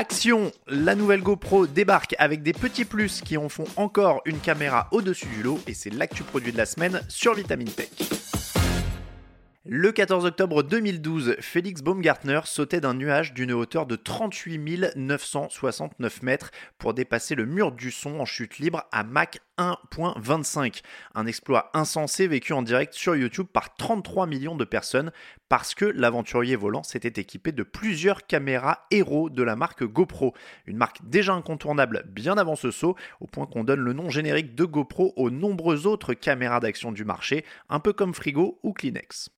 Action La nouvelle GoPro débarque avec des petits plus qui en font encore une caméra au-dessus du lot et c'est l'actu produit de la semaine sur Vitamine Tech. Le 14 octobre 2012, Félix Baumgartner sautait d'un nuage d'une hauteur de 38 969 mètres pour dépasser le mur du son en chute libre à Mach 1.25. Un exploit insensé vécu en direct sur YouTube par 33 millions de personnes parce que l'aventurier volant s'était équipé de plusieurs caméras héros de la marque GoPro. Une marque déjà incontournable bien avant ce saut, au point qu'on donne le nom générique de GoPro aux nombreuses autres caméras d'action du marché, un peu comme Frigo ou Kleenex.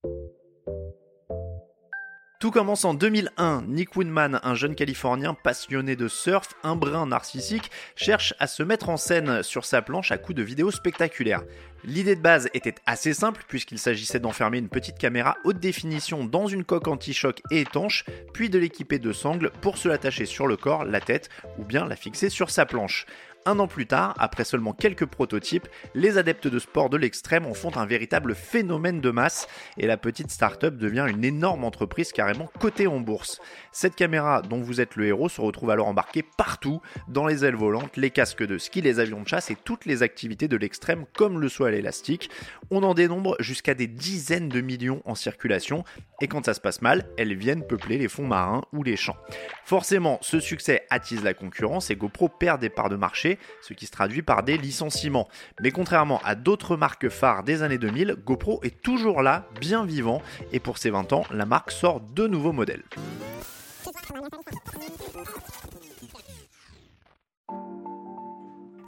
Tout commence en 2001. Nick Woodman, un jeune Californien passionné de surf, un brin narcissique, cherche à se mettre en scène sur sa planche à coups de vidéos spectaculaires. L'idée de base était assez simple puisqu'il s'agissait d'enfermer une petite caméra haute définition dans une coque anti-choc et étanche, puis de l'équiper de sangles pour se l'attacher sur le corps, la tête ou bien la fixer sur sa planche. Un an plus tard, après seulement quelques prototypes, les adeptes de sport de l'extrême en font un véritable phénomène de masse et la petite start-up devient une énorme entreprise carrément cotée en bourse. Cette caméra dont vous êtes le héros se retrouve alors embarquée partout, dans les ailes volantes, les casques de ski, les avions de chasse et toutes les activités de l'extrême comme le saut à l'élastique. On en dénombre jusqu'à des dizaines de millions en circulation et quand ça se passe mal, elles viennent peupler les fonds marins ou les champs. Forcément, ce succès attise la concurrence et GoPro perd des parts de marché ce qui se traduit par des licenciements. Mais contrairement à d'autres marques phares des années 2000, GoPro est toujours là, bien vivant, et pour ses 20 ans, la marque sort de nouveaux modèles.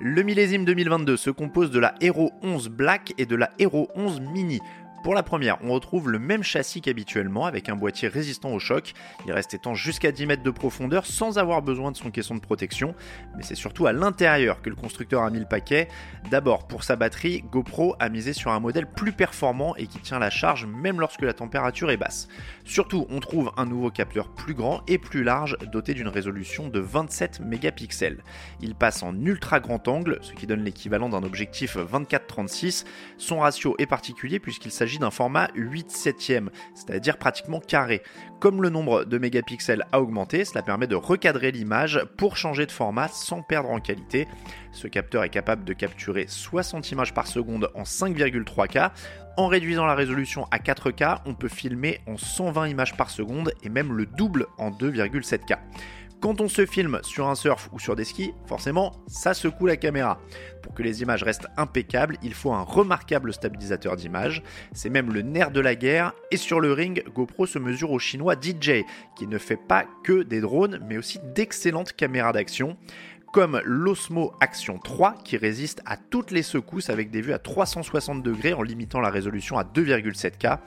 Le millésime 2022 se compose de la Hero 11 Black et de la Hero 11 Mini. Pour la première, on retrouve le même châssis qu'habituellement avec un boîtier résistant au choc. Il reste étanche jusqu'à 10 mètres de profondeur sans avoir besoin de son caisson de protection. Mais c'est surtout à l'intérieur que le constructeur a mis le paquet. D'abord, pour sa batterie, GoPro a misé sur un modèle plus performant et qui tient la charge même lorsque la température est basse. Surtout, on trouve un nouveau capteur plus grand et plus large doté d'une résolution de 27 mégapixels. Il passe en ultra grand angle, ce qui donne l'équivalent d'un objectif 24-36. Son ratio est particulier puisqu'il s'agit d'un format 8 septième, c'est-à-dire pratiquement carré. Comme le nombre de mégapixels a augmenté, cela permet de recadrer l'image pour changer de format sans perdre en qualité. Ce capteur est capable de capturer 60 images par seconde en 5,3K. En réduisant la résolution à 4K, on peut filmer en 120 images par seconde et même le double en 2,7K. Quand on se filme sur un surf ou sur des skis, forcément, ça secoue la caméra. Pour que les images restent impeccables, il faut un remarquable stabilisateur d'image. C'est même le nerf de la guerre. Et sur le ring, GoPro se mesure au chinois DJ, qui ne fait pas que des drones, mais aussi d'excellentes caméras d'action comme l'Osmo Action 3 qui résiste à toutes les secousses avec des vues à 360 degrés en limitant la résolution à 2,7K.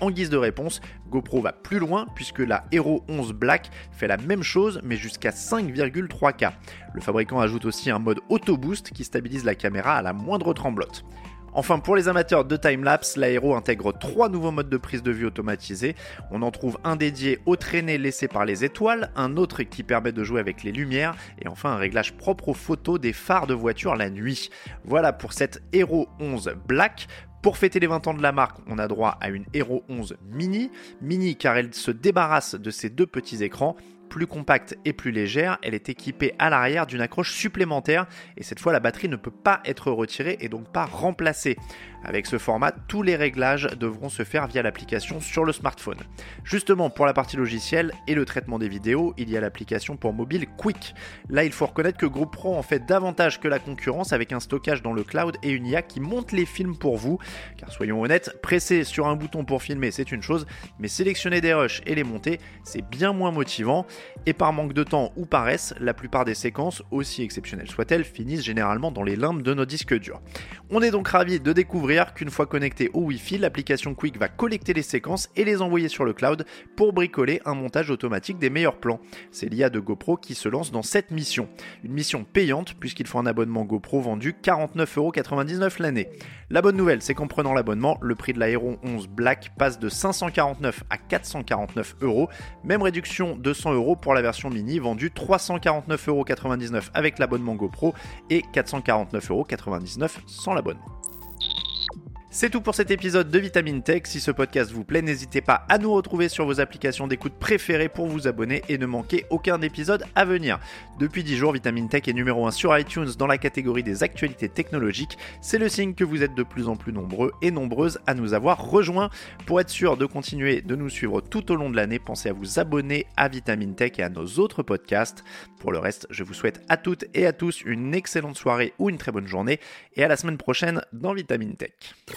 En guise de réponse, GoPro va plus loin puisque la Hero 11 Black fait la même chose mais jusqu'à 5,3K. Le fabricant ajoute aussi un mode auto boost qui stabilise la caméra à la moindre tremblote. Enfin, pour les amateurs de timelapse, la Hero intègre trois nouveaux modes de prise de vue automatisés. On en trouve un dédié aux traînées laissées par les étoiles, un autre qui permet de jouer avec les lumières, et enfin un réglage propre aux photos des phares de voiture la nuit. Voilà pour cette Hero 11 Black. Pour fêter les 20 ans de la marque, on a droit à une Hero 11 Mini. Mini car elle se débarrasse de ces deux petits écrans plus compacte et plus légère, elle est équipée à l'arrière d'une accroche supplémentaire et cette fois la batterie ne peut pas être retirée et donc pas remplacée. Avec ce format, tous les réglages devront se faire via l'application sur le smartphone. Justement, pour la partie logicielle et le traitement des vidéos, il y a l'application pour mobile Quick. Là, il faut reconnaître que GoPro en fait davantage que la concurrence avec un stockage dans le cloud et une IA qui monte les films pour vous. Car soyons honnêtes, presser sur un bouton pour filmer, c'est une chose, mais sélectionner des rushs et les monter, c'est bien moins motivant. Et par manque de temps ou paresse, la plupart des séquences, aussi exceptionnelles soient-elles, finissent généralement dans les limbes de nos disques durs. On est donc ravi de découvrir qu'une fois connecté au Wi-Fi, l'application Quick va collecter les séquences et les envoyer sur le cloud pour bricoler un montage automatique des meilleurs plans. C'est l'IA de GoPro qui se lance dans cette mission. Une mission payante puisqu'il faut un abonnement GoPro vendu 49,99€ l'année. La bonne nouvelle, c'est qu'en prenant l'abonnement, le prix de la Hero 11 Black passe de 549 à 449 euros. Même réduction de 100 euros pour la version mini vendue 349,99€ avec l'abonnement GoPro et 449,99€ sans l'abonnement. C'est tout pour cet épisode de Vitamine Tech. Si ce podcast vous plaît, n'hésitez pas à nous retrouver sur vos applications d'écoute préférées pour vous abonner et ne manquer aucun épisode à venir. Depuis 10 jours, Vitamine Tech est numéro 1 sur iTunes dans la catégorie des actualités technologiques. C'est le signe que vous êtes de plus en plus nombreux et nombreuses à nous avoir rejoints. Pour être sûr de continuer de nous suivre tout au long de l'année, pensez à vous abonner à Vitamine Tech et à nos autres podcasts. Pour le reste, je vous souhaite à toutes et à tous une excellente soirée ou une très bonne journée et à la semaine prochaine dans Vitamine Tech.